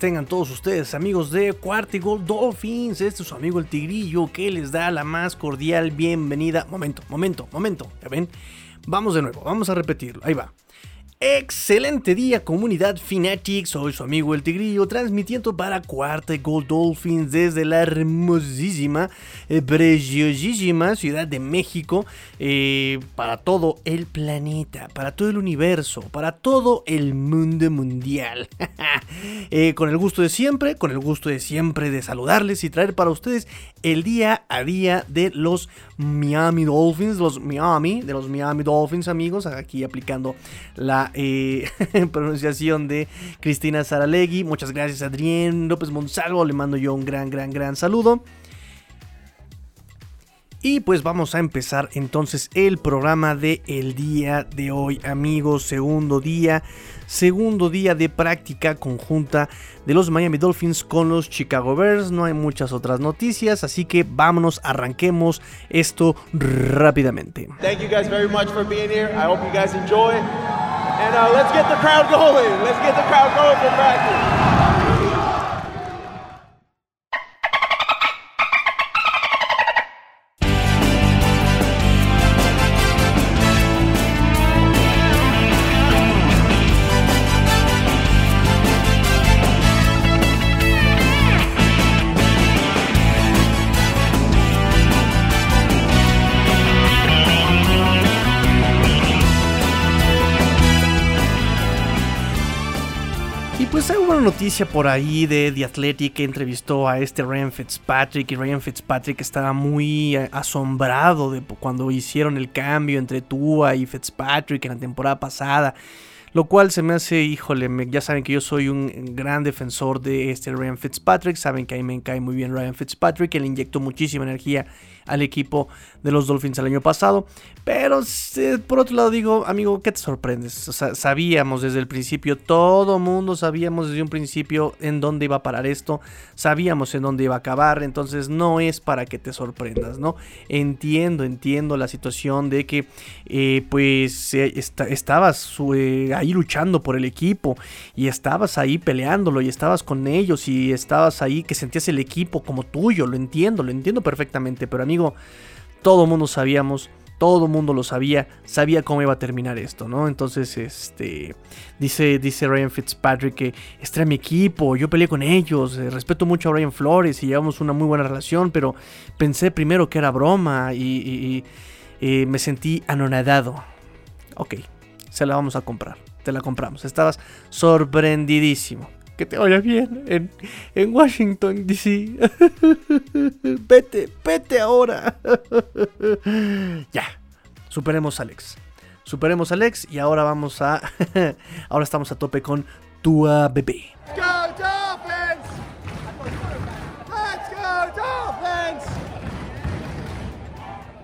tengan todos ustedes, amigos de Gold Dolphins. Este es su amigo el Tigrillo que les da la más cordial bienvenida. Momento, momento, momento. ¿Ya ven? Vamos de nuevo, vamos a repetirlo. Ahí va. Excelente día comunidad Fanatics, soy su amigo el Tigrillo transmitiendo para Cuarta Gold Dolphins desde la hermosísima, eh, preciosísima Ciudad de México eh, para todo el planeta, para todo el universo, para todo el mundo mundial. Eh, con el gusto de siempre, con el gusto de siempre de saludarles y traer para ustedes el día a día de los Miami Dolphins, los Miami, de los Miami Dolphins amigos, aquí aplicando la eh, pronunciación de Cristina Saralegui. Muchas gracias, Adrián López Monsalvo. Le mando yo un gran, gran, gran saludo. Y pues vamos a empezar entonces el programa de día de hoy, amigos. Segundo día, segundo día de práctica conjunta de los Miami Dolphins con los Chicago Bears. No hay muchas otras noticias, así que vámonos, arranquemos esto rápidamente. Thank you guys very much for being here. I hope you. And uh, let's get the crowd going. Let's get the crowd going for practice. Noticia por ahí de The Athletic que entrevistó a este Ryan Fitzpatrick y Ryan Fitzpatrick estaba muy eh, asombrado de cuando hicieron el cambio entre Tua y Fitzpatrick en la temporada pasada. Lo cual se me hace, híjole, ya saben que yo soy un gran defensor de este Ryan Fitzpatrick. Saben que a mí me cae muy bien Ryan Fitzpatrick, que le inyectó muchísima energía al equipo de los Dolphins el año pasado. Pero por otro lado digo, amigo, ¿qué te sorprendes? sabíamos desde el principio, todo mundo sabíamos desde un principio en dónde iba a parar esto, sabíamos en dónde iba a acabar, entonces no es para que te sorprendas, ¿no? Entiendo, entiendo la situación de que eh, pues eh, estabas eh, ahí luchando por el equipo y estabas ahí peleándolo y estabas con ellos y estabas ahí que sentías el equipo como tuyo, lo entiendo, lo entiendo perfectamente, pero amigo, todo mundo sabíamos, todo mundo lo sabía, sabía cómo iba a terminar esto, ¿no? Entonces, este, dice, dice Ryan Fitzpatrick que este era mi equipo, yo peleé con ellos, eh, respeto mucho a Ryan Flores y llevamos una muy buena relación, pero pensé primero que era broma y, y me sentí anonadado. Ok, se la vamos a comprar, te la compramos, estabas sorprendidísimo que te vaya bien en, en Washington, D.C. vete, vete ahora. ya, superemos a Alex. Superemos a Alex y ahora vamos a... ahora estamos a tope con Tua Bebé.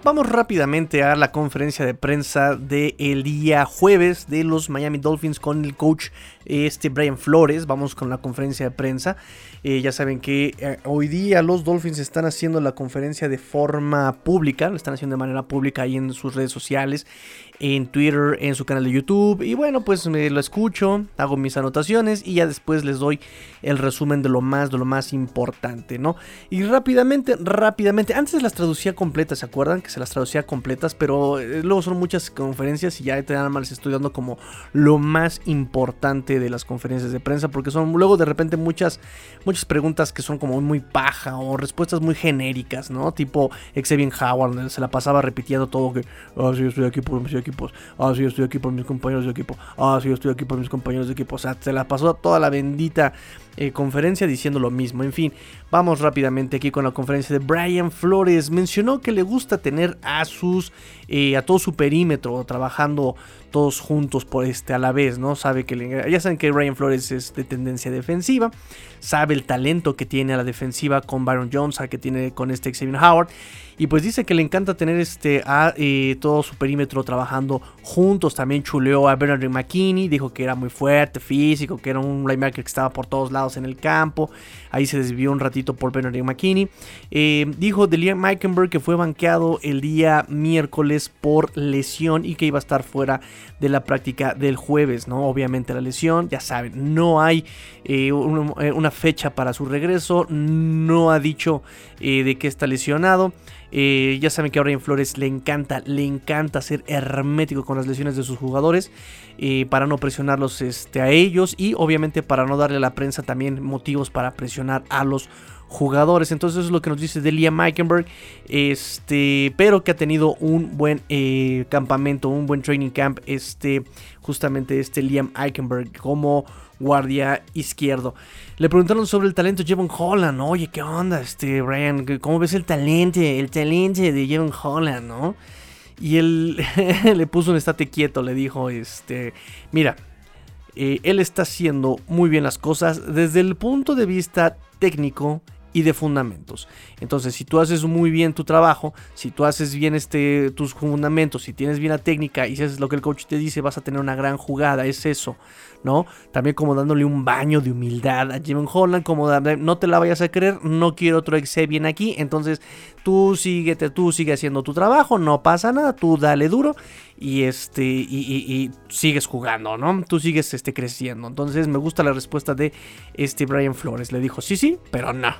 Vamos rápidamente a la conferencia de prensa del día jueves de los Miami Dolphins con el coach este Brian Flores. Vamos con la conferencia de prensa. Eh, ya saben que eh, hoy día los Dolphins están haciendo la conferencia de forma pública, lo están haciendo de manera pública ahí en sus redes sociales en Twitter, en su canal de YouTube. Y bueno, pues me lo escucho, hago mis anotaciones y ya después les doy el resumen de lo más, de lo más importante, ¿no? Y rápidamente, rápidamente, antes las traducía completas, ¿se acuerdan? Que se las traducía completas, pero eh, luego son muchas conferencias y ya nada más les estoy dando como lo más importante de las conferencias de prensa, porque son luego de repente muchas, muchas preguntas que son como muy paja o respuestas muy genéricas, ¿no? Tipo Xavier Howard, se la pasaba repitiendo todo que, ah, sí, estoy aquí por estoy equipos. Ah, sí, estoy aquí por mis compañeros de equipo. Ah, sí, estoy aquí por mis compañeros de equipo. O sea, se la pasó toda la bendita eh, conferencia diciendo lo mismo. En fin, vamos rápidamente aquí con la conferencia de Brian Flores. Mencionó que le gusta tener a sus, eh, a todo su perímetro trabajando todos juntos por este a la vez, ¿no? Sabe que ya que Brian Flores es de tendencia defensiva, sabe el talento que tiene a la defensiva con Byron Jones, que tiene con este Xavier Howard Y pues dice que le encanta tener este a eh, todo su perímetro trabajando juntos. También chuleó a Bernard McKinney. Dijo que era muy fuerte, físico, que era un linebacker que estaba por todos lados en el campo. Ahí se desvió un ratito por Bernard McKinney. Eh, dijo de Liam Meikenberg que fue banqueado el día miércoles por lesión y que iba a estar fuera de la práctica del jueves, ¿no? Obviamente la lesión, ya saben, no hay eh, una, fecha para su regreso, no ha dicho de qué está lesionado. Eh, ya saben que a Brian Flores le encanta, le encanta ser hermético con las lesiones de sus jugadores eh, para no presionarlos este, a ellos y obviamente para no darle a la prensa también motivos para presionar a los jugadores. Entonces eso es lo que nos dice de Liam Meikenberg. Este, pero que ha tenido un buen eh, campamento, un buen training camp. Este, justamente este Liam Eikenberg como guardia izquierdo. Le preguntaron sobre el talento de Jevon Holland. Oye, ¿qué onda, este, Brian? ¿Cómo ves el talento? El talento de Jevon Holland, ¿no? Y él le puso un estate quieto, le dijo, este, mira, eh, él está haciendo muy bien las cosas desde el punto de vista técnico y de fundamentos. Entonces, si tú haces muy bien tu trabajo, si tú haces bien este, tus fundamentos, si tienes bien la técnica y si haces lo que el coach te dice, vas a tener una gran jugada. Es eso, ¿no? También como dándole un baño de humildad a Jim Holland, como no te la vayas a creer, no quiero otro exe bien aquí. Entonces, tú síguete, tú sigue haciendo tu trabajo, no pasa nada, tú dale duro y este y, sigues jugando, ¿no? Tú sigues este creciendo. Entonces, me gusta la respuesta de este Brian Flores. Le dijo, sí, sí, pero no.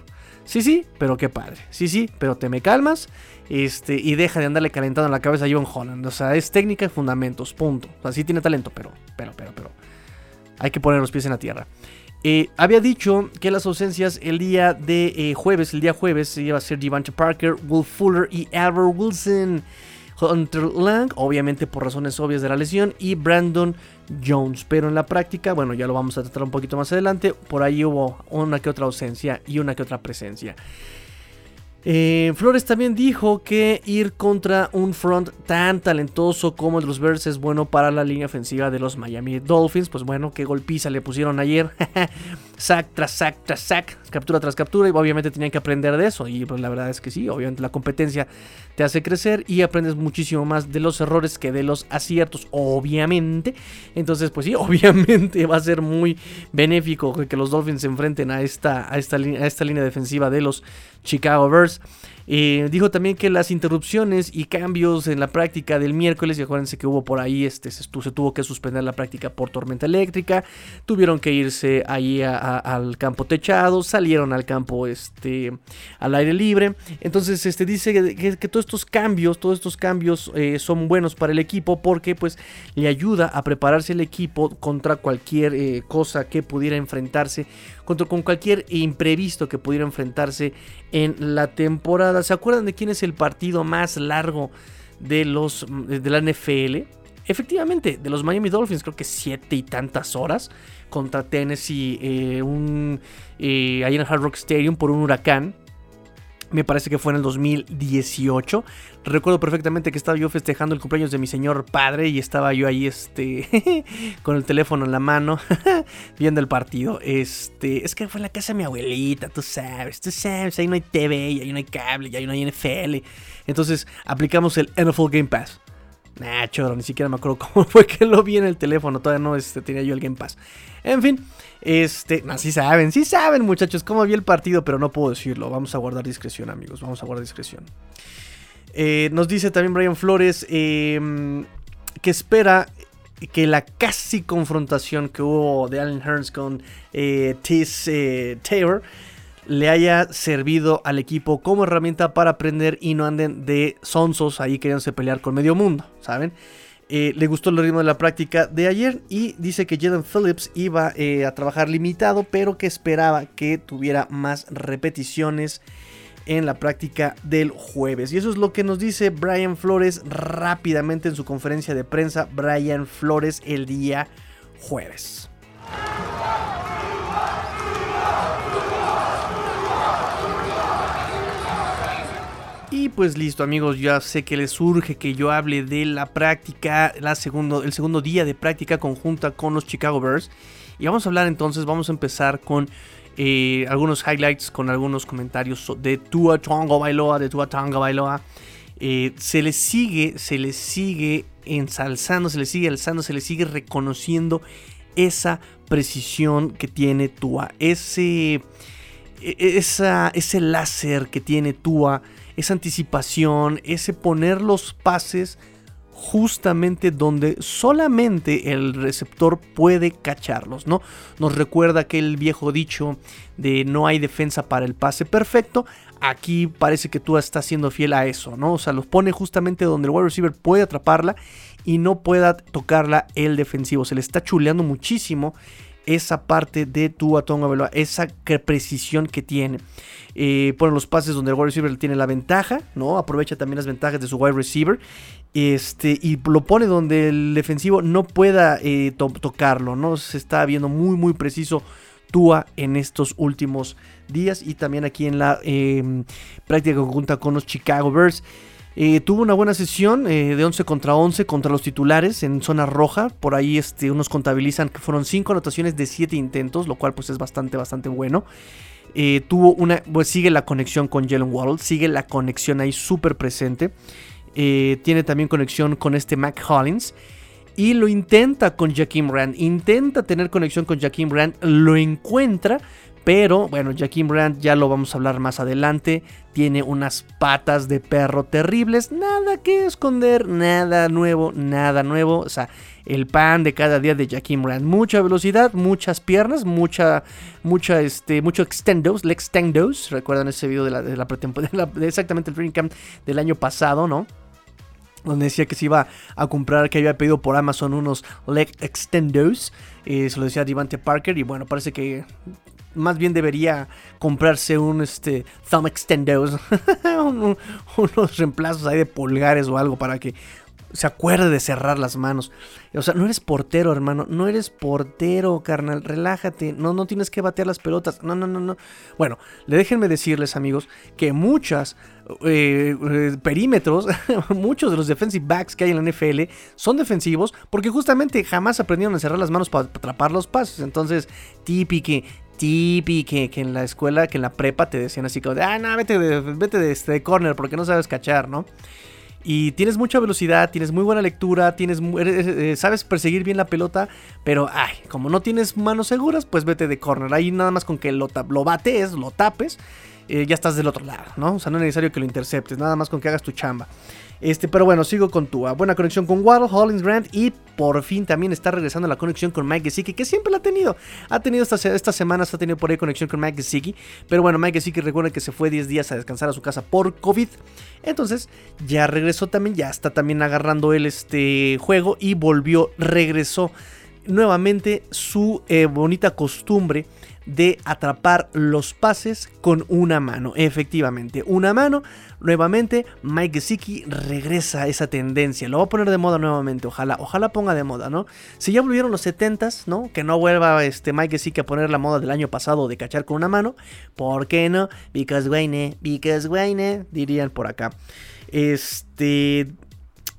Sí, sí, pero qué padre. Sí, sí, pero te me calmas este, y deja de andarle calentando en la cabeza a John Holland. O sea, es técnica y fundamentos, punto. O sea, sí tiene talento, pero, pero, pero, pero. Hay que poner los pies en la tierra. Eh, había dicho que las ausencias el día de eh, jueves, el día jueves, iba a ser Devante Parker, Will Fuller y Albert Wilson. Hunter Lang, obviamente por razones obvias de la lesión, y Brandon Jones. Pero en la práctica, bueno, ya lo vamos a tratar un poquito más adelante, por ahí hubo una que otra ausencia y una que otra presencia. Eh, Flores también dijo que ir contra un front tan talentoso como el de los Bears es bueno para la línea ofensiva de los Miami Dolphins. Pues bueno, qué golpiza le pusieron ayer. sack tras sack tras sack, captura tras captura. Y obviamente tenían que aprender de eso. Y pues la verdad es que sí, obviamente la competencia te hace crecer y aprendes muchísimo más de los errores que de los aciertos, obviamente. Entonces, pues sí, obviamente va a ser muy benéfico que los Dolphins se enfrenten a esta, a esta, a esta línea defensiva de los Chicago Bears. Eh, dijo también que las interrupciones y cambios en la práctica del miércoles, y acuérdense que hubo por ahí, este, se, tuvo que suspender la práctica por tormenta eléctrica, tuvieron que irse ahí al campo techado, salieron al campo este, al aire libre. Entonces este, dice que, todos estos cambios, todos estos cambios eh, son buenos para el equipo porque pues le ayuda a prepararse el equipo contra cualquier eh, cosa que pudiera enfrentarse contra con cualquier imprevisto que pudiera enfrentarse en la temporada. ¿Se acuerdan de quién es el partido más largo de los de la NFL? Efectivamente, de los Miami Dolphins, creo que siete y tantas horas contra Tennessee, eh, un, eh, ahí en el Hard Rock Stadium por un huracán. Me parece que fue en el 2018. Recuerdo perfectamente que estaba yo festejando el cumpleaños de mi señor padre y estaba yo ahí este con el teléfono en la mano viendo el partido. Este, es que fue en la casa de mi abuelita, tú sabes, tú sabes, ahí no hay TV, y ahí no hay cable, y ahí no hay NFL. Entonces, aplicamos el NFL Game Pass. Nah, choro, ni siquiera me acuerdo cómo fue que lo vi en el teléfono. Todavía no este, tenía yo el Game Pass. En fin, este, no, sí saben, sí saben, muchachos, cómo vi el partido, pero no puedo decirlo. Vamos a guardar discreción, amigos. Vamos a guardar discreción. Eh, nos dice también Brian Flores em, que espera que la casi confrontación que hubo de Allen Hearns con eh, Tis eh, Taylor le haya servido al equipo como herramienta para aprender y no anden de sonsos ahí queriéndose pelear con medio mundo, ¿saben? Eh, le gustó el ritmo de la práctica de ayer y dice que Jaden Phillips iba eh, a trabajar limitado, pero que esperaba que tuviera más repeticiones en la práctica del jueves. Y eso es lo que nos dice Brian Flores rápidamente en su conferencia de prensa. Brian Flores el día jueves. Y pues listo amigos, ya sé que les surge que yo hable de la práctica, la segundo, el segundo día de práctica conjunta con los Chicago Bears. Y vamos a hablar entonces, vamos a empezar con eh, algunos highlights con algunos comentarios de Tua Tonga Bailoa, de Tua Tonga Bailoa. Eh, se le sigue, se le sigue ensalzando, se le sigue alzando, se le sigue reconociendo esa precisión que tiene Tua, ese, e, e, esa, ese láser que tiene Tua, esa anticipación, ese poner los pases justamente donde solamente el receptor puede cacharlos, ¿no? Nos recuerda aquel viejo dicho de no hay defensa para el pase perfecto. Aquí parece que tú estás siendo fiel a eso, ¿no? O sea, los pone justamente donde el wide receiver puede atraparla y no pueda tocarla el defensivo. Se le está chuleando muchísimo esa parte de tu Tonga Veloa, esa precisión que tiene. Eh, pone los pases donde el wide receiver tiene la ventaja, ¿no? Aprovecha también las ventajas de su wide receiver. Este, y lo pone donde el defensivo no pueda eh, tocarlo, ¿no? Se está viendo muy, muy preciso Tua en estos últimos días y también aquí en la em, práctica conjunta con los Chicago Bears. Eh, tuvo una buena sesión eh, de 11 contra 11 contra los titulares en zona roja. Por ahí este, unos contabilizan que fueron 5 anotaciones de 7 intentos, lo cual pues es bastante, bastante bueno. Eh, tuvo una, pues sigue la conexión con Jalen Waddle, sigue la conexión ahí súper presente. tiene también conexión con este Mac Hollins. Y lo intenta con Jaquim Rand. Intenta tener conexión con Jaquim Rand. Lo encuentra. Pero bueno, Jaquim Brandt ya lo vamos a hablar más adelante. Tiene unas patas de perro terribles. Nada que esconder, nada nuevo, nada nuevo. O sea, el pan de cada día de Jaquim Brandt. Mucha velocidad, muchas piernas, mucha, mucha, este, mucho extendos, leg extendos. Recuerdan ese video de la, de la pretemporada, exactamente el training camp del año pasado, ¿no? donde decía que se iba a comprar, que había pedido por Amazon unos leg extendos. Eh, se lo decía Devante Parker y bueno, parece que más bien debería comprarse un este, thumb extendos, unos reemplazos ahí de pulgares o algo para que se acuerde de cerrar las manos. O sea, no eres portero, hermano. No eres portero, carnal. Relájate. No, no tienes que batear las pelotas. No, no, no, no. Bueno, déjenme decirles, amigos, que muchas eh, eh, perímetros, muchos de los defensive backs que hay en la NFL son defensivos porque justamente jamás aprendieron a cerrar las manos para atrapar los pasos. Entonces, típico, típico que, en la escuela, que en la prepa te decían así como de, ah, no, vete de, vete de, este, corner porque no sabes cachar, ¿no? Y tienes mucha velocidad, tienes muy buena lectura, tienes, eh, sabes perseguir bien la pelota, pero ay, como no tienes manos seguras, pues vete de corner. Ahí nada más con que lo, lo bates, lo tapes, eh, ya estás del otro lado, ¿no? O sea, no es necesario que lo interceptes, nada más con que hagas tu chamba. Este, pero bueno, sigo con tu buena conexión con Waddle, Hollins Grant y por fin también está regresando la conexión con Mike Gesicki, que siempre la ha tenido. Ha tenido estas, estas semanas, ha tenido por ahí conexión con Mike Gesicki. Pero bueno, Mike Gesicki recuerda que se fue 10 días a descansar a su casa por COVID. Entonces ya regresó también, ya está también agarrando el este juego y volvió, regresó nuevamente su eh, bonita costumbre de atrapar los pases con una mano. Efectivamente, una mano. Nuevamente, Mike Gesicki regresa a esa tendencia. Lo va a poner de moda nuevamente. Ojalá, ojalá ponga de moda, ¿no? Si ya volvieron los 70s, ¿no? Que no vuelva este Mike Gesicki a poner la moda del año pasado de cachar con una mano. ¿Por qué no? Because Wayne, because Wayne, dirían por acá. Este.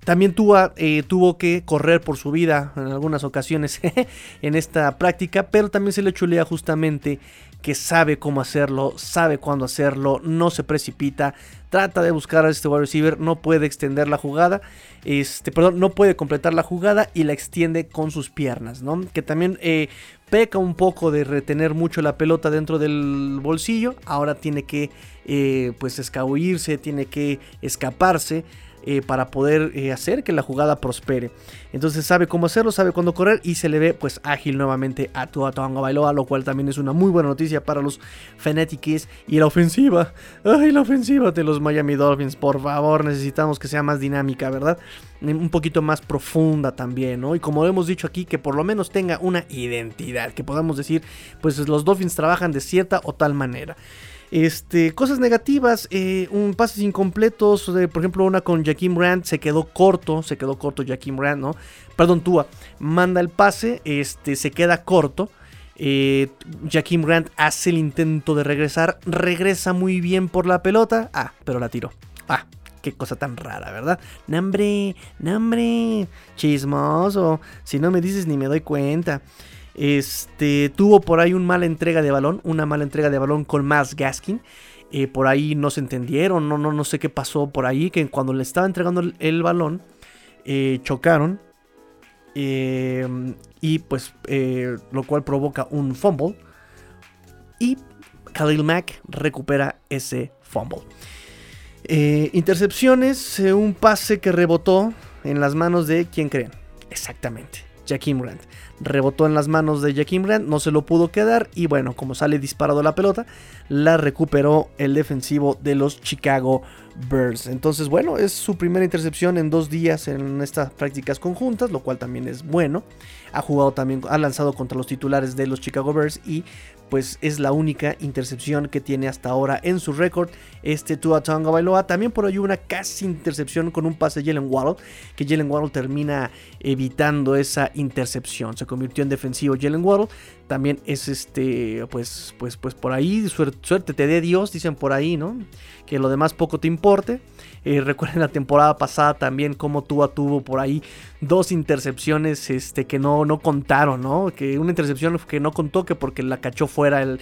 También eh, tuvo que correr por su vida en algunas ocasiones en esta práctica, pero también se le chulea justamente que sabe cómo hacerlo, sabe cuándo hacerlo, no se precipita, trata de buscar a este wide receiver, no puede extender la jugada, este, perdón, no puede completar la jugada y la extiende con sus piernas, ¿no? Que también eh, peca un poco de retener mucho la pelota dentro del bolsillo, ahora tiene que eh, pues escabullirse, tiene que escaparse eh, para poder eh, hacer que la jugada prospere. Entonces sabe cómo hacerlo, sabe cuándo correr y se le ve pues ágil nuevamente a Tua Tonga Bailoa, lo cual también es una muy buena noticia para los Fanatics y la ofensiva. Ay, la ofensiva de los Miami Dolphins, por favor, necesitamos que sea más dinámica, ¿verdad? Un poquito más profunda también, ¿no? Y como hemos dicho aquí, que por lo menos tenga una identidad, que podamos decir, pues los Dolphins trabajan de cierta o tal manera. Este, cosas negativas, eh, un pases incompletos, por ejemplo, una con Jaquim Rand se quedó corto, se quedó corto Jaquim Rand, ¿no? Perdón, Tua, manda el pase, este, se queda corto. Eh, Rand hace el intento de regresar, regresa muy bien por la pelota, ah, pero la tiró. Ah, qué cosa tan rara, ¿verdad? Nambre, nambre, chismoso, si no me dices ni me doy cuenta. Este, tuvo por ahí una mala entrega de balón, una mala entrega de balón con más Gaskin. Eh, por ahí no se entendieron, no, no, no sé qué pasó por ahí, que cuando le estaba entregando el, balón, eh, chocaron. Eh, y pues lo cual provoca un fumble. Y Khalil Mack recupera ese fumble. intercepciones, un pase que rebotó en las manos de, ¿quién creen? Exactamente, Jaquim Grant rebotó en las manos de Jaquim Grant, no se lo pudo quedar y bueno, como sale disparado la pelota, la recuperó el defensivo de los Chicago Bears. Entonces, bueno, es su primera intercepción en dos días en estas prácticas conjuntas, lo cual también es bueno. Ha jugado también, ha lanzado contra los titulares de los Chicago Bears y pues es la única intercepción que tiene hasta ahora en su récord. Este Tua Tonga Bailoa. También por ahí una casi intercepción con un pase de Jalen Waddle. Que Jalen Waddle termina evitando esa intercepción. Se convirtió en defensivo Jalen Waddle. También es este, pues, pues, pues por ahí, suerte, suerte te dé Dios, dicen por ahí, ¿no? Que lo demás poco te importe. Eh, recuerden la temporada pasada también como Tua tuvo por ahí dos intercepciones este, que no, no contaron, ¿no? Que una intercepción que no contó que porque la cachó fuera el,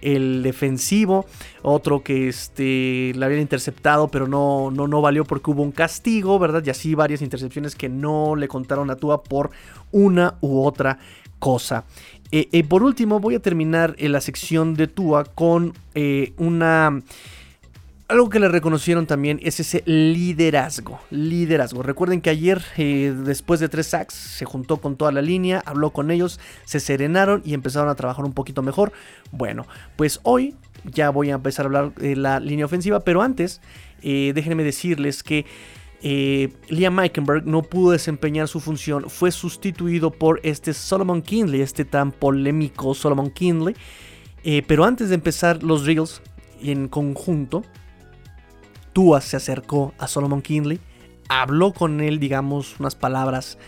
el defensivo, otro que este, la habían interceptado pero no, no, no valió porque hubo un castigo, ¿verdad? Y así varias intercepciones que no le contaron a Tua por una u otra cosa. Eh, eh, por último voy a terminar la sección de Tua con una algo que le reconocieron también es ese liderazgo. Liderazgo. Recuerden que ayer, eh, después de tres sacks, se juntó con toda la línea, habló con ellos, se serenaron y empezaron a trabajar un poquito mejor. Bueno, pues hoy ya voy a empezar a hablar de la línea ofensiva, pero antes, eh, déjenme decirles que eh, Liam Meikenberg no pudo desempeñar su función, fue sustituido por este Solomon Kinley, este tan polémico Solomon Kinley. pero antes de empezar los Reels en conjunto, Tua se acercó a Solomon Kinley, habló con él, digamos, unas palabras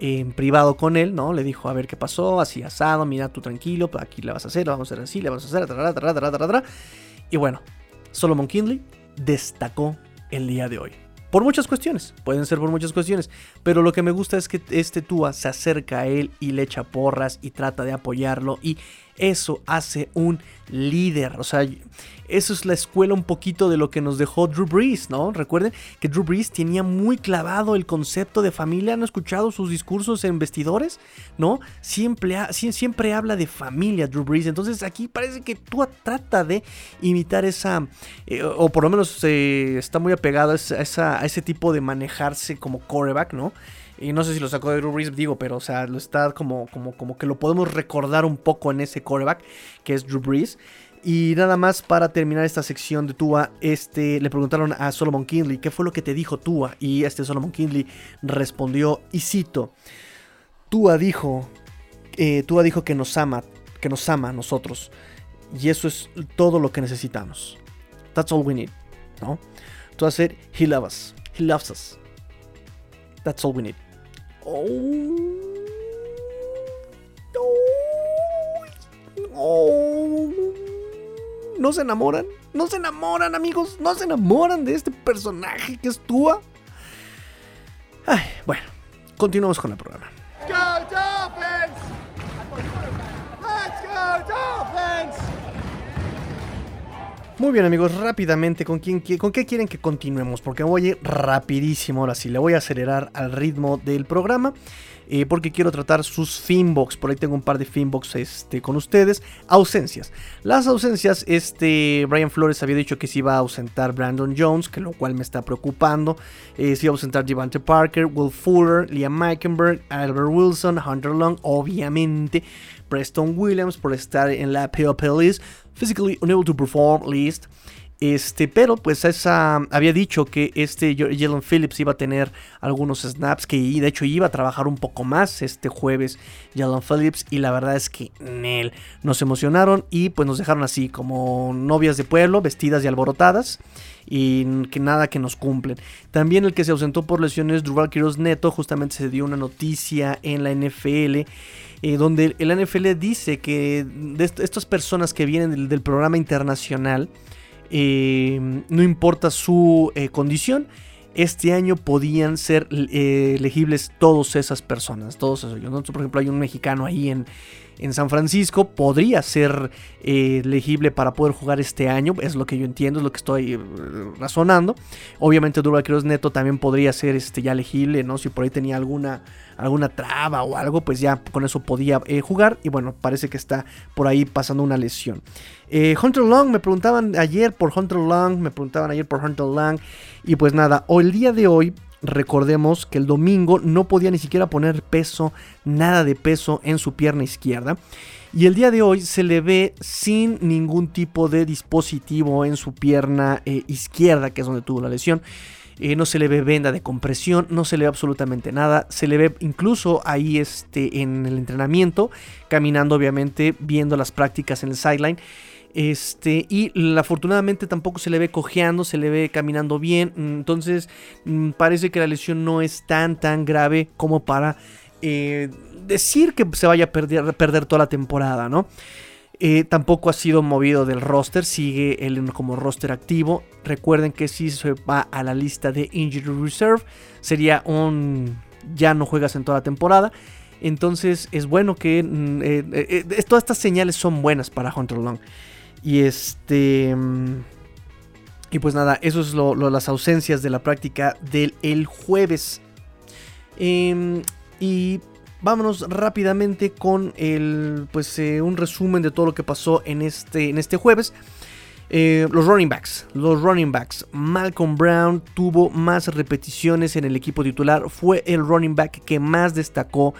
en privado con él, ¿no? Le dijo, a ver qué pasó, así asado, mira tú tranquilo, pues aquí le vas a hacer, vamos a hacer así, le vamos a hacer, y bueno, Solomon Kinley destacó el día de hoy. Por muchas cuestiones, pueden ser por muchas cuestiones, pero lo que me gusta es que este Tua se acerca a él y le echa porras y trata de apoyarlo y eso hace un líder. O sea, eso es la escuela un poquito de lo que nos dejó Drew Brees, ¿no? Recuerden que Drew Brees tenía muy clavado el concepto de familia. ¿Han escuchado sus discursos en vestidores? ¿No? Siempre, siempre habla de familia Drew Brees. Entonces aquí parece que tú trata de imitar esa, eh, o por lo menos eh, está muy apegado a, a ese tipo de manejarse como coreback, ¿no? Y no sé si lo sacó de Drew Brees, digo, pero o sea, lo está como, como, como que lo podemos recordar un poco en ese quarterback que es Drew Brees. Y nada más para terminar esta sección de Tua, este, le preguntaron a Solomon Kinley qué fue lo que te dijo Tua. Y este Solomon Kinley respondió, y cito, Tua dijo, eh, Tua dijo que nos ama, que nos ama a nosotros. Y eso es todo lo que necesitamos. That's all we need, ¿no? Tua said, he loves us. He loves us. That's all we need. Oh. ¿No se enamoran? ¿No se enamoran, amigos? ¿No se enamoran de este personaje que es Tua? Ay, bueno, continuamos con el programa. Muy bien amigos, rápidamente, ¿con, quién, ¿con qué quieren que continuemos? Porque voy a rapidísimo, ahora sí, le voy a acelerar al ritmo del programa. Eh, porque quiero tratar sus Finbox. Por ahí tengo un par de Finbox este, con ustedes. Ausencias. Las ausencias, este Brian Flores había dicho que se iba a ausentar Brandon Jones, que lo cual me está preocupando. Eh, se iba a ausentar Devante Parker, Will Fuller, Liam Meikenberg, Albert Wilson, Hunter Long, obviamente. Preston Williams por estar en la POP list, physically unable to perform list. Este, pero pues esa había dicho que este Jalen Phillips iba a tener algunos snaps que de hecho iba a trabajar un poco más este jueves Jalen Phillips y la verdad es que él nos emocionaron y pues nos dejaron así como novias de pueblo vestidas y alborotadas y que nada que nos cumplen. También el que se ausentó por lesiones Duval Quiroz Neto justamente se dio una noticia en la NFL eh, donde el NFL dice que de estas personas que vienen del, programa internacional, eh, no importa su eh, condición, este año podían ser elegibles todas esas personas, todos esos. Por ejemplo, hay un mexicano ahí en, en San Francisco, podría ser eh, elegible para poder jugar este año, es lo que yo entiendo, es lo que estoy eh, razonando. Obviamente Durval Quiroz Neto también podría ser este, ya elegible, ¿no? Si por ahí tenía alguna, alguna traba o algo, pues ya con eso podía eh, jugar. Y bueno, parece que está por ahí pasando una lesión. Hunter Long, me preguntaban ayer por Hunter Long, me preguntaban ayer por Hunter Long. Y pues nada, hoy, el día de hoy Recordemos que el domingo no podía ni siquiera poner peso, nada de peso en su pierna izquierda. Y el día de hoy se le ve sin ningún tipo de dispositivo en su pierna eh, izquierda, que es donde tuvo la lesión. Eh, no se le ve venda de compresión, no se le ve absolutamente nada. Se le ve incluso ahí este, en el entrenamiento, caminando obviamente, viendo las prácticas en el sideline. Este, y afortunadamente tampoco se le ve cojeando, se le ve caminando bien. Entonces, mm, parece que la lesión no es tan, tan grave como para eh, decir que se vaya a perder, perder toda la temporada, ¿no? Eh, tampoco ha sido movido del roster, sigue él como roster activo. Recuerden que si se va a la lista de Injury Reserve, sería un ya no juegas en toda la temporada. Entonces es bueno que mm, eh, todas estas señales son buenas para Hunter Long. Y este. Y pues nada, eso es lo, las ausencias de la práctica del el jueves. Em, y vámonos rápidamente con el, pues, eh, un resumen de todo lo que pasó en este, en este jueves. Eh, los running backs, los running backs. Malcolm Brown tuvo más repeticiones en el equipo titular. Fue el running back que más destacó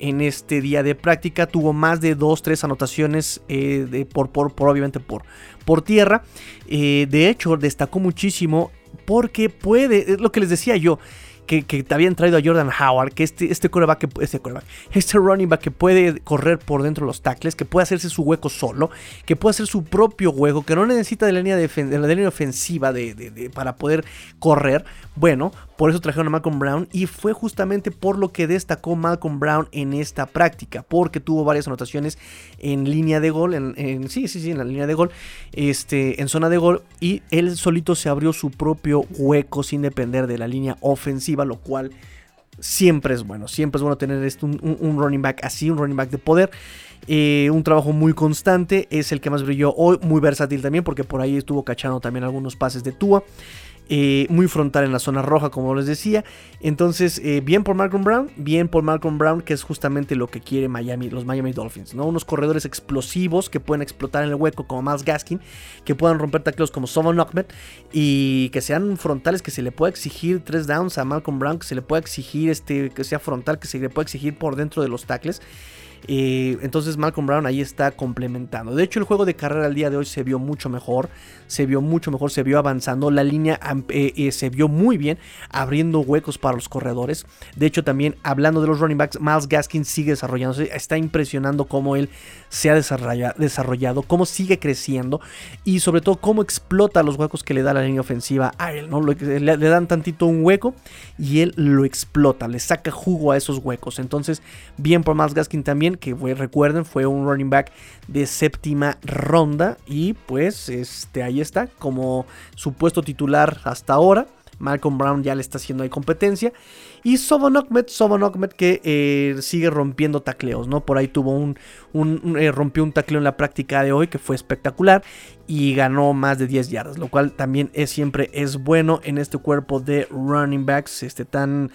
en este día de práctica. Tuvo más de 2-3 anotaciones eh, de, por, por, obviamente por, por tierra. Eh, de hecho, destacó muchísimo porque puede, es lo que les decía yo que, te habían traído a Jordan Howard, que este, este coreback, este coreback, este running back que puede correr por dentro de los tackles, que puede hacerse su hueco solo, que puede hacer su propio hueco, que no necesita de la línea, de, la línea ofensiva de, para poder correr. Bueno, por eso trajeron a Malcolm Brown y fue justamente por lo que destacó Malcolm Brown en esta práctica, porque tuvo varias anotaciones en línea de gol, en, sí, sí, sí, en la línea de gol, este, en zona de gol, y él solito se abrió su propio hueco sin depender de la línea ofensiva, lo cual siempre es bueno, siempre es bueno tener esto, un, running back así, un running back de poder. Eh, un trabajo muy constante, es el que más brilló hoy, muy versátil también, porque por ahí estuvo cachando también algunos pases de Tua. Eh, muy frontal en la zona roja, como les decía. Entonces, eh, bien por Malcolm Brown, bien por Malcolm Brown, que es justamente lo que quiere Miami, los Miami Dolphins, ¿no? Unos corredores explosivos que pueden explotar en el hueco como Miles Gaskin, que puedan romper tacleos como Sovon Ahmed y que sean frontales, que se le pueda exigir tres downs a Malcolm Brown, que se le pueda exigir este, que sea frontal, que se le pueda exigir por dentro de los tackles. Entonces Malcolm Brown ahí está complementando. De hecho, el juego de carrera al día de hoy se vio mucho mejor. Se vio mucho mejor, se vio avanzando. La línea eh, eh, se vio muy bien, abriendo huecos para los corredores. De hecho, también hablando de los running backs, Miles Gaskin sigue desarrollándose. Está impresionando cómo él se ha desarrollado, cómo sigue creciendo y sobre todo cómo explota los huecos que le da la línea ofensiva a él. ¿no? Le, le dan tantito un hueco y él lo explota, le saca jugo a esos huecos. Entonces, bien por Miles Gaskin también que recuerden fue un running back de séptima ronda y pues este, ahí está como supuesto titular hasta ahora. Malcolm Brown ya le está haciendo ahí competencia. Y Sobon Ahmed, que eh, sigue rompiendo tacleos, ¿no? Por ahí tuvo un, eh, rompió un tacleo en la práctica de hoy que fue espectacular y ganó más de 10 yardas, lo cual también es siempre es bueno en este cuerpo de running backs, este tan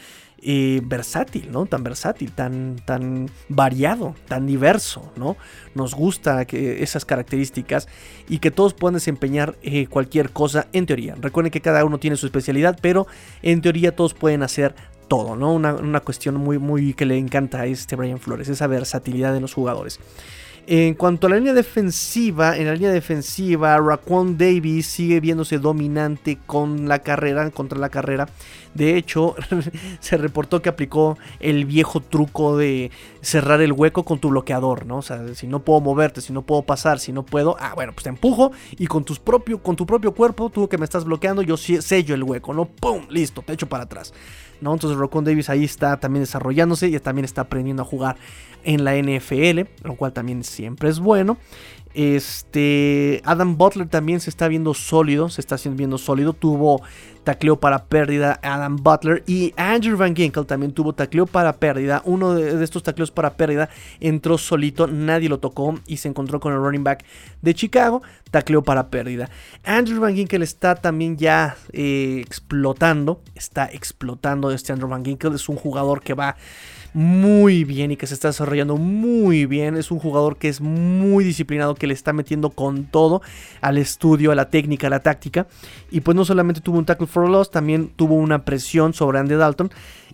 versátil, ¿no? Tan versátil, tan, tan variado, tan diverso, ¿no? Nos gusta que esas características y que todos puedan desempeñar eh, cualquier cosa en teoría. Recuerden que cada uno tiene su especialidad, pero en teoría todos pueden hacer todo, ¿no? Una, cuestión muy, muy que le encanta a este Brian Flores, esa versatilidad de los jugadores. En cuanto a la línea defensiva, en la línea defensiva, Raquan Davis sigue viéndose dominante con la carrera, contra la carrera. De hecho, se reportó que aplicó el viejo truco de cerrar el hueco con tu bloqueador, ¿no? O sea, si no puedo moverte, si no puedo pasar, si no puedo, ah, bueno, pues te empujo y con, tus con tu propio cuerpo, tú que me estás bloqueando, yo sello el hueco, ¿no? ¡Pum! Listo, te echo para atrás. Entonces Rocon Davis ahí está también desarrollándose y también está aprendiendo a jugar en la NFL, lo cual también siempre es bueno. Este Adam Butler también se está viendo sólido, se está viendo sólido. Tuvo tacleo para pérdida Adam Butler y Andrew Van Ginkel también tuvo tacleo para pérdida. Uno de, estos tacleos para pérdida entró solito, nadie lo tocó y se encontró con el running back de Chicago, tacleo para pérdida. Andrew Van Ginkel está también ya eh, explotando, está explotando este Andrew Van Ginkel, es un jugador que va muy bien y que se está desarrollando muy bien. Es un jugador que es muy disciplinado, que le está metiendo con todo al estudio, a la técnica, a la táctica. Y pues no solamente tuvo un tackle for loss, también tuvo una presión sobre Andy Dalton.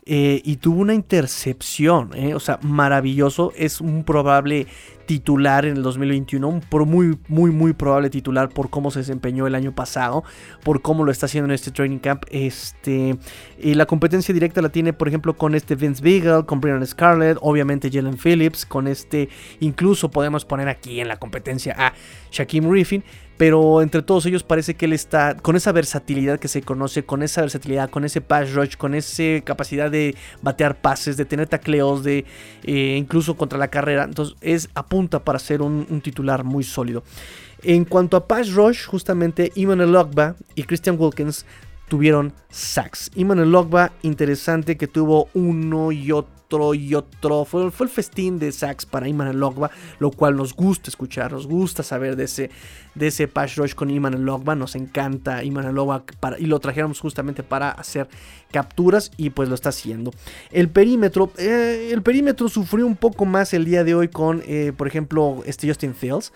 Eh, y tuvo una intercepción, eh, o sea, maravilloso. Es un probable titular en el 2021, un muy, muy, muy probable titular por cómo se desempeñó el año pasado, por cómo lo está haciendo en este training camp. Este, y la competencia directa la tiene, por ejemplo, con este Vince Beagle, con Brian Scarlett, obviamente Jalen Phillips, con este, incluso podemos poner aquí en la competencia a Shaquem Griffin. Pero entre todos ellos parece que él está con esa versatilidad que se conoce, con esa versatilidad, con ese pass rush, con esa capacidad de batear pases, de tener tacleos, de eh, incluso contra la carrera. Entonces es apunta para ser un, titular muy sólido. En cuanto a pass rush, justamente Iman Logba y Christian Wilkins tuvieron sacks. Iman Logba, interesante que tuvo uno y otro y otro. Fue, fue el festín de sacks para Iman Logba, lo cual nos gusta escuchar, nos gusta saber de ese, de ese pass rush con Iman Logba. Nos encanta Iman Logba para, y lo trajéramos justamente para hacer capturas y pues lo está haciendo. El perímetro, eh, el perímetro sufrió un poco más el día de hoy con, eh, por ejemplo, este Justin Fields.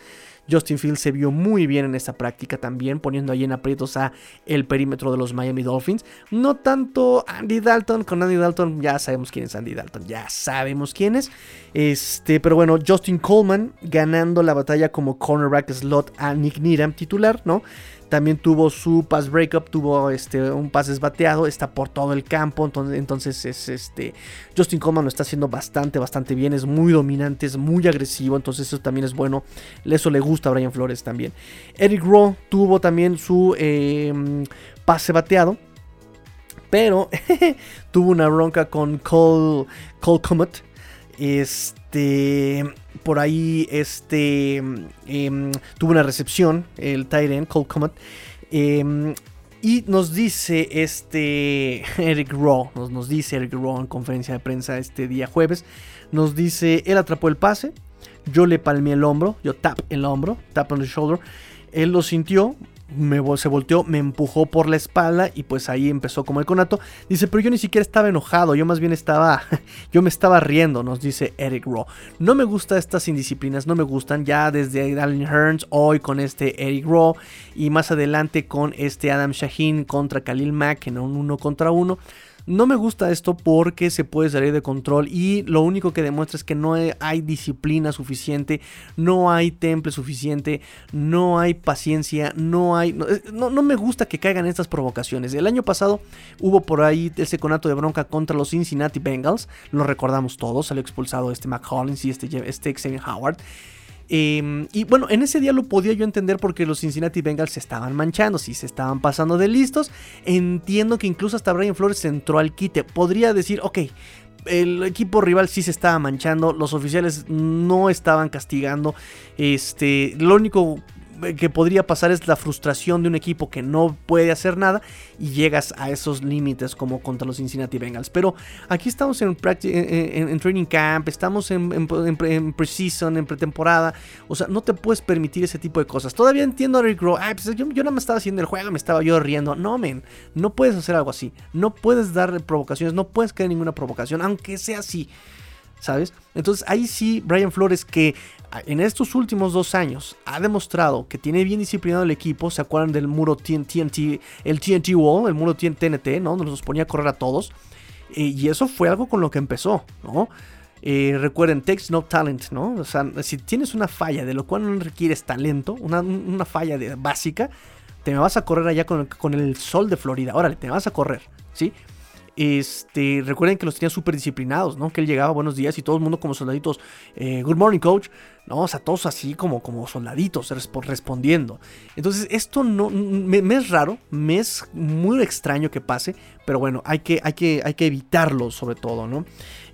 Justin Fields se vio muy bien en esta práctica también, poniendo ahí en aprietos a el perímetro de los Miami Dolphins. No tanto Andy Dalton, con Andy Dalton ya sabemos quién es Andy Dalton, ya sabemos quién es. Este, pero bueno, Justin Coleman ganando la batalla como cornerback slot a Nick Needham titular, ¿no? También tuvo su pass breakup, tuvo este, un pase esbateado, está por todo el campo. Entonces, entonces es este. Justin Coleman lo está haciendo bastante, bastante bien. Es muy dominante, es muy agresivo. Entonces, eso también es bueno. Eso le gusta a Brian Flores también. Eric Rowe tuvo también su em, pase bateado. Pero tuvo una bronca con Cole, Cole Comet. Este por ahí este, em, tuvo una recepción, el Tyrant Cole Comet. Em, y nos dice este Eric Raw, nos, nos dice Eric Raw en conferencia de prensa este día jueves, nos dice, él atrapó el pase, yo le palmé el hombro, yo tap el hombro, tap on the shoulder, él lo sintió, se volteó, me empujó por la espalda y pues ahí empezó como el conato. Dice, pero yo ni siquiera estaba enojado, yo más bien estaba, yo me estaba riendo, nos dice Eric Rowe. No me gustan estas indisciplinas, no me gustan ya desde Alan Hearns, hoy con este Eric Rowe y más adelante con este Adam Shaheen contra Khalil Mack en un uno contra uno. No me gusta esto porque se puede salir de control y lo único que demuestra es que no hay disciplina suficiente, no hay temple suficiente, no hay paciencia, no hay... No, me gusta que caigan estas provocaciones. El año pasado hubo por ahí ese conato de bronca contra los Cincinnati Bengals, lo recordamos todos, salió expulsado este McCollins y este, este Xavier Howard. Em, y bueno, en ese día lo podía yo entender porque los Cincinnati Bengals se estaban manchando, si se estaban pasando de listos. Entiendo que incluso hasta Brian Flores entró al quite. Podría decir, ok, el equipo rival sí se estaba manchando, los oficiales no estaban castigando. Este, lo único que podría pasar es la frustración de un equipo que no puede hacer nada y llegas a esos límites como contra los Cincinnati Bengals. Pero aquí estamos en, training camp, estamos en, en, preseason, en pretemporada. O sea, no te puedes permitir ese tipo de cosas. Todavía entiendo a Rick Rowe. Pues yo, yo no me estaba haciendo el juego, me estaba yo riendo. No, men, no puedes hacer algo así. No puedes dar provocaciones, no puedes en ninguna provocación, aunque sea así. ¿Sabes? Entonces ahí sí, Brian Flores, que en estos últimos dos años ha demostrado que tiene bien disciplinado el equipo. ¿Se acuerdan del muro TNT, el TNT Wall, el muro TNT, ¿no? Nos ponía a correr a todos. Eh, y eso fue algo con lo que empezó, ¿no? Eh, recuerden, takes no talent, ¿no? O sea, si tienes una falla de lo cual no requieres talento, una, falla de, básica, te me vas a correr allá con, con el sol de Florida. Órale, te vas a correr, ¿sí? Este, recuerden que los tenía súper disciplinados, ¿no? Que él llegaba, buenos días y todo el mundo como soldaditos, eh, good morning coach, ¿no? O sea, todos así como, como soldaditos respondiendo. Entonces, esto no, me, es raro, me es muy extraño que pase, pero bueno, hay que, hay que, hay que evitarlo sobre todo, ¿no?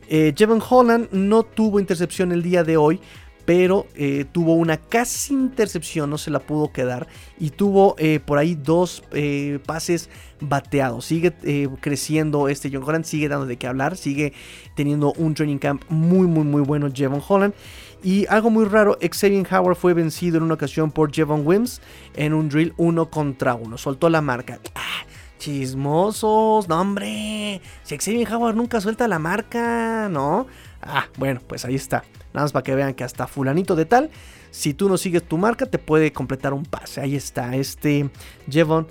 Eh, Holland no tuvo intercepción el día de hoy, pero eh, tuvo una casi intercepción, no se la pudo quedar y tuvo eh, por ahí dos eh, pases bateados. Sigue creciendo este John Holland, sigue dando de qué hablar, sigue teniendo un training camp muy muy muy bueno Jevon Holland. Y algo muy raro, Xavier Howard fue vencido en una ocasión por Jevon Wims en un drill uno contra uno. Soltó la marca. ¡Ah! Chismosos, no hombre. Si Xavier Howard nunca suelta la marca, ¿no? Ah, bueno, pues ahí está. Nada más para que vean que hasta fulanito de tal, si tú no sigues tu marca, te puede completar un pase. Ahí está, este Jevon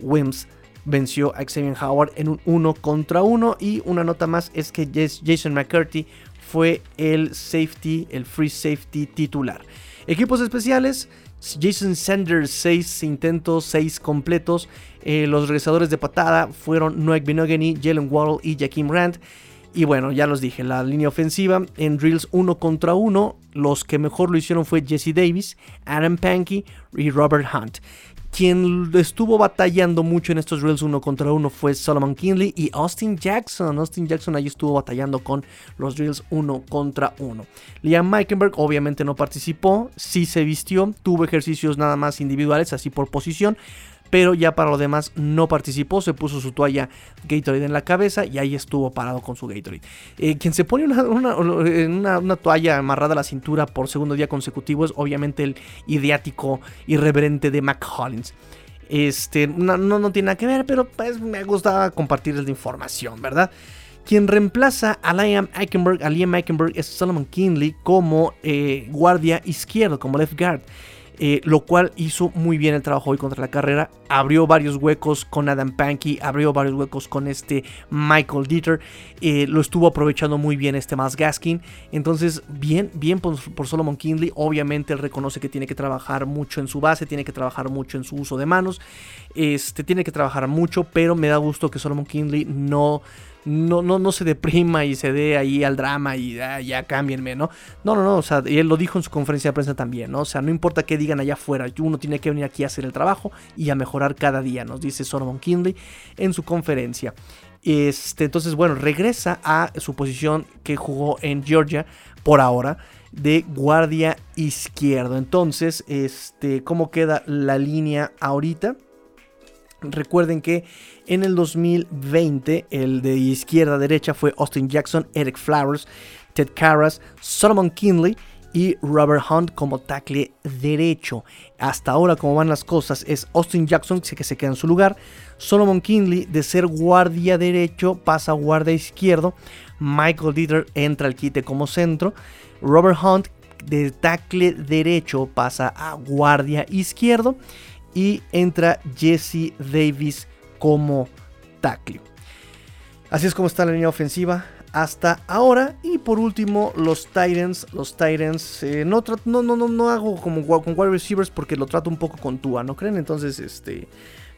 Wims venció a Xavier Howard en un 1 contra 1. Y una nota más es que Jason McCurdy fue el safety, el free safety titular. Equipos especiales, Jason Sanders, 6 intentos, 6 completos. Eh, los regresadores de patada fueron Noek Binogany, Jalen Waddle y Jakim Rand. Y bueno, ya los dije, la línea ofensiva en drills 1 contra 1, los que mejor lo hicieron fue Jesse Davis, Adam Pankey y Robert Hunt. Quien estuvo batallando mucho en estos drills 1 contra 1 fue Solomon Kinley y Austin Jackson. Austin Jackson ahí estuvo batallando con los drills 1 contra 1. Liam Meikenberg obviamente no participó, sí se vistió, tuvo ejercicios nada más individuales, así por posición pero ya para lo demás no participó, se puso su toalla Gatorade en la cabeza y ahí estuvo parado con su Gatorade. Eh, quien se pone una, toalla amarrada a la cintura por segundo día consecutivo es obviamente el ideático irreverente de Mac Hollins. Este, no, no, tiene nada que ver, pero pues me gustaba compartirles la información, ¿verdad? Quien reemplaza a Liam Eikenberg, a Liam Eikenberg es Solomon Kinley como eh, guardia izquierdo, como left guard. Eh, lo cual hizo muy bien el trabajo hoy contra la carrera. Abrió varios huecos con Adam Pankey, abrió varios huecos con este Michael Dieter. Eh, lo estuvo aprovechando muy bien este Miles Gaskin. Entonces, bien, bien por, Solomon Kinley. Obviamente él reconoce que tiene que trabajar mucho en su base, tiene que trabajar mucho en su uso de manos. Este, tiene que trabajar mucho, pero me da gusto que Solomon Kinley no no, no, no se deprima y se dé ahí al drama y ah, ya cámbienme, ¿no? No, no, no, o sea, él lo dijo en su conferencia de prensa también, ¿no? O sea, no importa qué digan allá afuera, uno tiene que venir aquí a hacer el trabajo y a mejorar cada día, nos dice Solomon Kinley en su conferencia. Este, entonces, bueno, regresa a su posición que jugó en Georgia por ahora de guardia izquierdo. Entonces, este, ¿cómo queda la línea ahorita? Recuerden que en el 2020 el de izquierda a derecha fue Austin Jackson, Eric Flowers, Ted Karras, Solomon Kinley y Robert Hunt como tackle derecho. Hasta ahora como van las cosas es Austin Jackson que se queda en su lugar, Solomon Kinley de ser guardia derecho pasa a guardia izquierdo, Michael Dieter entra al quite como centro, Robert Hunt de tackle derecho pasa a guardia izquierdo. Y entra Jesse Davis como tackle. Así es como está la línea ofensiva hasta ahora. Y por último, los Titans. Los Titans. Eh, no, no, no, no, hago como con wide receivers porque lo trato un poco con Tua, ¿no creen? Entonces, este.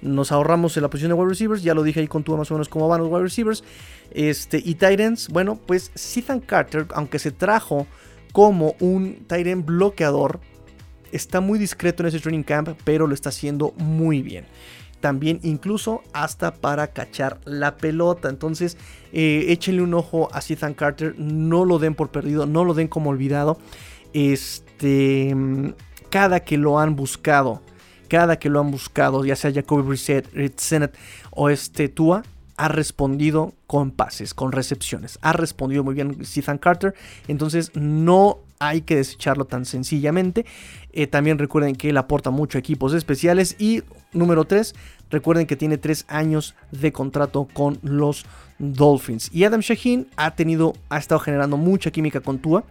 Nos ahorramos en la posición de wide receivers. Ya lo dije ahí con Tua más o menos cómo van los wide receivers. Este. Y Titans. Bueno, pues Ethan Carter, aunque se trajo como un Titan bloqueador está muy discreto en ese training camp, pero lo está haciendo muy bien. También incluso hasta para cachar la pelota. Entonces eh, échenle un ojo a Ethan Carter. No lo den por perdido. No lo den como olvidado. Este, cada que lo han buscado. Cada que lo han buscado. Ya sea Jacoby Brissett, Sennett o este Tua ha respondido con pases, con recepciones. Ha respondido muy bien Ethan Carter. Entonces no hay que desecharlo tan sencillamente. Eh, también recuerden que él aporta mucho a equipos especiales. Y número 3, recuerden que tiene 3 años de contrato con los Dolphins. Y Adam Shaheen ha tenido, ha estado generando mucha química con Tua.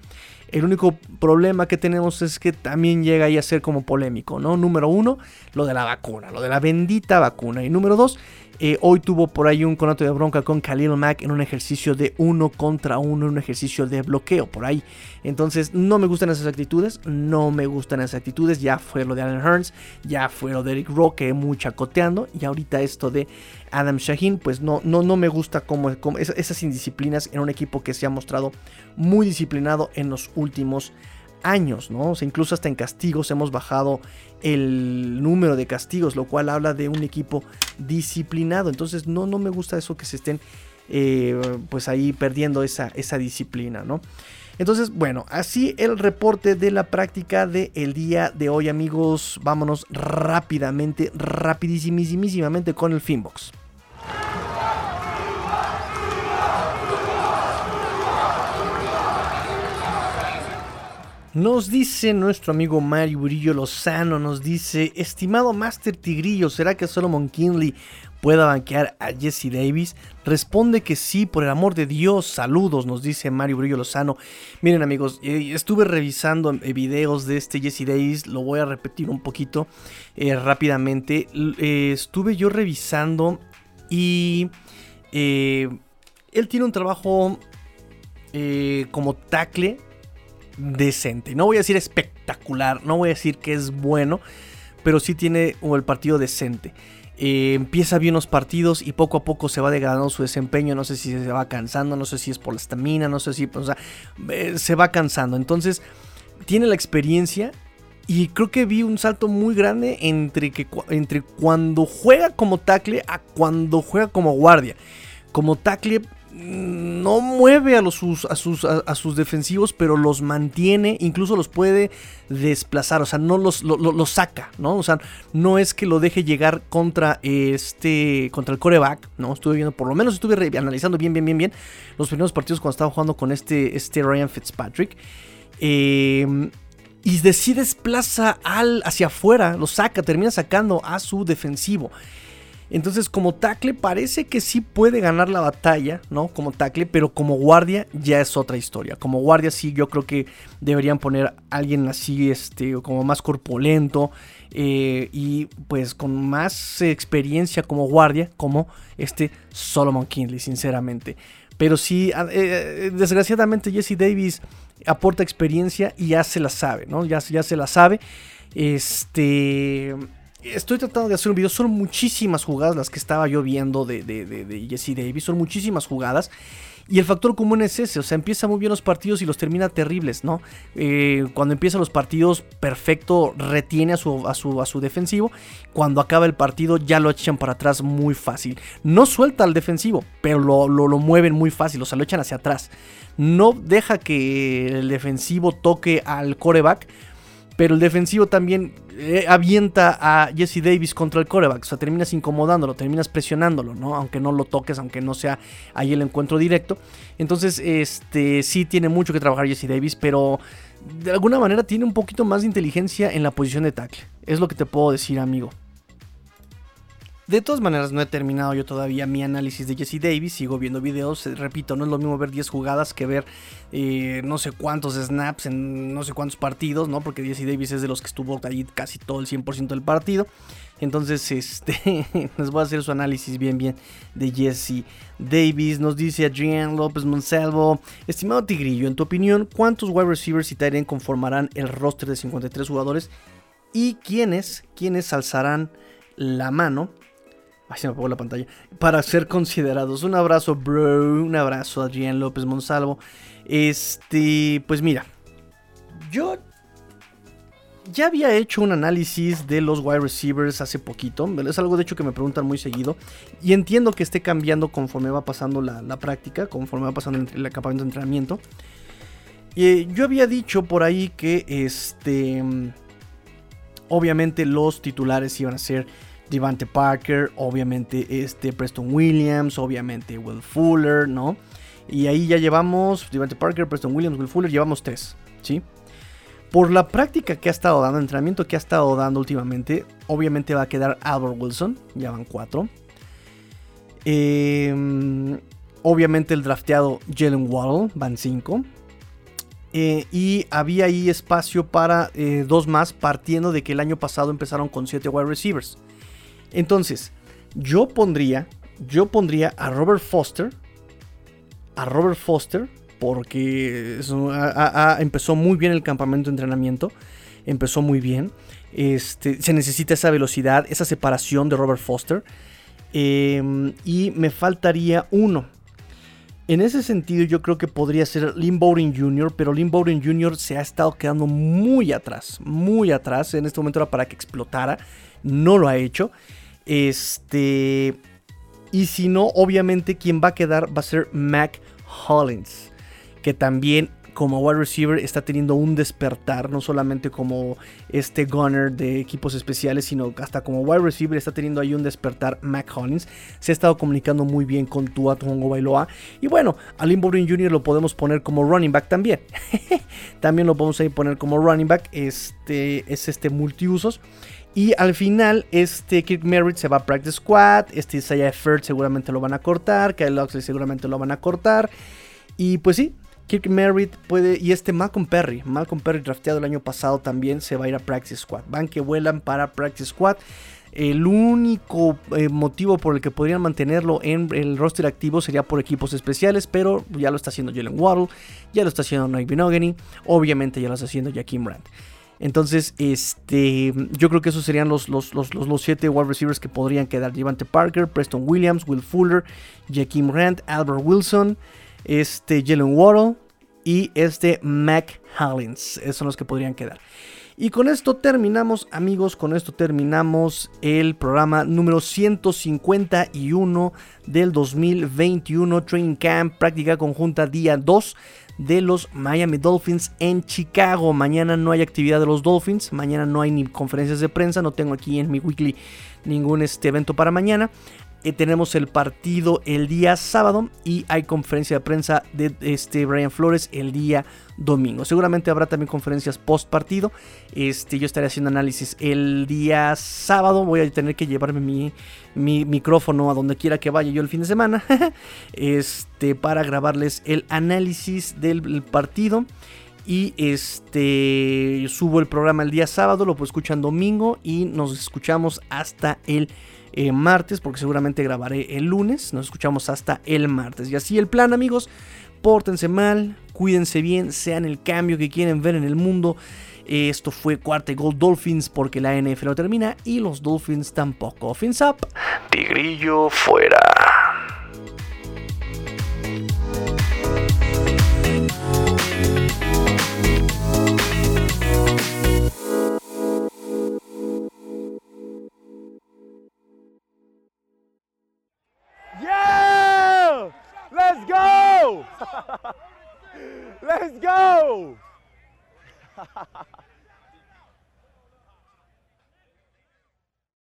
El único problema que tenemos es que también llega ahí a ser como polémico, ¿no? Número uno, lo de la vacuna, lo de la bendita vacuna. Y número dos, eh, hoy tuvo por ahí un conato de bronca con Khalil Mack en un ejercicio de uno contra uno, un ejercicio de bloqueo por ahí. Entonces no me gustan esas actitudes, no me gustan esas actitudes. Ya fue lo de Alan Hearns, ya fue lo de Eric Roque, muy chacoteando. Y ahorita esto de Adam Shaheen, pues no, no, no me gusta como, esas indisciplinas en un equipo que se ha mostrado muy disciplinado en los últimos años, ¿no? O sea, incluso hasta en castigos hemos bajado el número de castigos, lo cual habla de un equipo disciplinado. Entonces, no, no me gusta eso que se estén, eh, pues ahí perdiendo esa, esa disciplina, ¿no? Entonces, bueno, así el reporte de la práctica del día de hoy, amigos. Vámonos rápidamente, rapidísimísimamente con el Finbox. Nos dice nuestro amigo Mario Burillo Lozano, nos dice, estimado Master Tigrillo, ¿será que Solomon Kinley pueda banquear a Jesse Davis? Responde que sí, por el amor de Dios, saludos, nos dice Mario Burillo Lozano. Miren amigos, eh, estuve revisando eh, videos de este Jesse Davis, lo voy a repetir un poquito eh, rápidamente. estuve yo revisando y él tiene un trabajo como tackle decente. No voy a decir espectacular, no voy a decir que es bueno, pero sí tiene el partido decente. Eh, empieza bien los partidos y poco a poco se va degradando su desempeño. No sé si se va cansando, no sé si es por la estamina, no sé si, eh, se va cansando. Entonces, tiene la experiencia y creo que vi un salto muy grande entre, que, entre cuando juega como tackle a cuando juega como guardia. Como tackle no mueve a, los, sus, a, sus, a, sus defensivos, pero los mantiene, incluso los puede desplazar, o sea, no los, saca, ¿no? O sea, no es que lo deje llegar contra este, contra el coreback, ¿no? Estuve viendo, por lo menos estuve analizando bien, bien, bien, bien los primeros partidos cuando estaba jugando con este, este Ryan Fitzpatrick. Em, y decide desplaza al, hacia afuera, lo saca, termina sacando a su defensivo. Entonces, como tackle parece que sí puede ganar la batalla, ¿no? Como tackle, pero como guardia ya es otra historia. Como guardia sí, yo creo que deberían poner a alguien así, este, como más corpulento eh, y pues con más experiencia como guardia, como este Solomon Kinley, sinceramente. Pero sí, eh, eh, desgraciadamente Jesse Davis aporta experiencia y ya se la sabe, ¿no? Ya, ya se la sabe. Este estoy tratando de hacer un video. Son muchísimas jugadas las que estaba yo viendo de, Jesse Davis. Son muchísimas jugadas. Y el factor común es ese, o sea, empieza muy bien los partidos y los termina terribles, ¿no? Eh, cuando empiezan los partidos, perfecto, retiene a su, a, su, a su defensivo. Cuando acaba el partido, ya lo echan para atrás muy fácil. No suelta al defensivo, pero lo, lo mueven muy fácil, o sea, lo echan hacia atrás. No deja que el defensivo toque al coreback pero el defensivo también eh, avienta a Jesse Davis contra el coreback. O sea, terminas incomodándolo, terminas presionándolo, ¿no? Aunque no lo toques, aunque no sea ahí el encuentro directo. Entonces, este sí tiene mucho que trabajar Jesse Davis, pero de alguna manera tiene un poquito más de inteligencia en la posición de tackle. Es lo que te puedo decir, amigo. De todas maneras, no he terminado yo todavía mi análisis de Jesse Davis. Sigo viendo videos. Eh, repito, no es lo mismo ver 10 jugadas que ver eh, no sé cuántos snaps en no sé cuántos partidos, ¿no? Porque Jesse Davis es de los que estuvo ahí casi todo el 100% del partido. Entonces, este, les voy a hacer su análisis bien, bien de Jesse Davis. Nos dice Adrián López Monsalvo. Estimado Tigrillo, en tu opinión, ¿cuántos wide receivers y Tyrion conformarán el roster de 53 jugadores? ¿Y quiénes, quiénes alzarán la mano Ay, se me apagó la pantalla. Para ser considerados. Un abrazo, bro. Un abrazo, Adrián López Monsalvo. Este, pues mira. Yo ya había hecho un análisis de los wide receivers hace poquito. Es algo de hecho que me preguntan muy seguido. Y entiendo que esté cambiando conforme va pasando la, práctica, conforme va pasando el campamento de entrenamiento. Y yo había dicho por ahí que este. Obviamente los titulares iban a ser Devante Parker, obviamente este Preston Williams, obviamente Will Fuller, ¿no? Y ahí ya llevamos Devante Parker, Preston Williams, Will Fuller, llevamos tres, ¿sí? Por la práctica que ha estado dando, entrenamiento que ha estado dando últimamente, obviamente va a quedar Albert Wilson, ya van cuatro. Em, obviamente el drafteado Jalen Waddle, van cinco. Eh, y había ahí espacio para eh, dos más, partiendo de que el año pasado empezaron con siete wide receivers. Entonces, yo pondría, yo pondría a Robert Foster, a Robert Foster, porque empezó muy bien el campamento de entrenamiento, empezó muy bien. Este, se necesita esa velocidad, esa separación de Robert Foster. Em, y me faltaría uno. En ese sentido, yo creo que podría ser Lynn Bowden Jr., pero Lynn Bowden Jr. se ha estado quedando muy atrás, muy atrás. En este momento era para que explotara, no lo ha hecho. Este. Y si no, obviamente quien va a quedar va a ser Mac Hollins. Que también como wide receiver está teniendo un despertar, no solamente como este gunner de equipos especiales, sino hasta como wide receiver está teniendo ahí un despertar Mac Hollins. Se ha estado comunicando muy bien con Tua Tongo Bailoa. Y bueno, a Lynn Jr. lo podemos poner como running back también. también lo podemos poner como running back. Este es este multiusos. Y al final, este Kirk Merritt se va a practice squad. Este Isaiah Firth seguramente lo van a cortar. Kyle Oxley seguramente lo van a cortar. Y pues sí, Kirk Merritt puede. Y este Malcolm Perry. Malcolm Perry, drafteado el año pasado, también se va a ir a practice squad. Van que vuelan para practice squad. El único eh, motivo por el que podrían mantenerlo en el roster activo sería por equipos especiales, pero ya lo está haciendo Jalen Waddle, ya lo está haciendo Noy Binogany, obviamente ya lo está haciendo Jaquim Brandt. Entonces, este, yo creo que esos serían los, los, los, los, siete wide receivers que podrían quedar. Devante Parker, Preston Williams, Will Fuller, Jakeem Rand, Albert Wilson, este, Jalen Waddle y este Mac Hollins. Esos son los que podrían quedar. Y con esto terminamos, amigos, con esto terminamos el programa número 151 del 2021 Training Camp, práctica conjunta día 2 de los Miami Dolphins en Chicago. Mañana no hay actividad de los Dolphins, mañana no hay ni conferencias de prensa, no tengo aquí en mi weekly ningún este evento para mañana. Eh, tenemos el partido el día sábado y hay conferencia de prensa de este Brian Flores el día domingo. Seguramente habrá también conferencias post partido. Este, yo estaré haciendo análisis el día sábado. Voy a tener que llevarme mi, mi micrófono a donde quiera que vaya yo el fin de semana. este, para grabarles el análisis del partido. Y este subo el programa el día sábado, lo escuchan domingo y nos escuchamos hasta el eh, martes, porque seguramente grabaré el lunes. Nos escuchamos hasta el martes. Y así el plan, amigos. Pórtense mal, cuídense bien, sean el cambio que quieren ver en el mundo. Esto fue Cuarta Gold Dolphins porque la NFL no termina y los Dolphins tampoco. Fins up. Tigrillo fuera. Let's go! Let's go!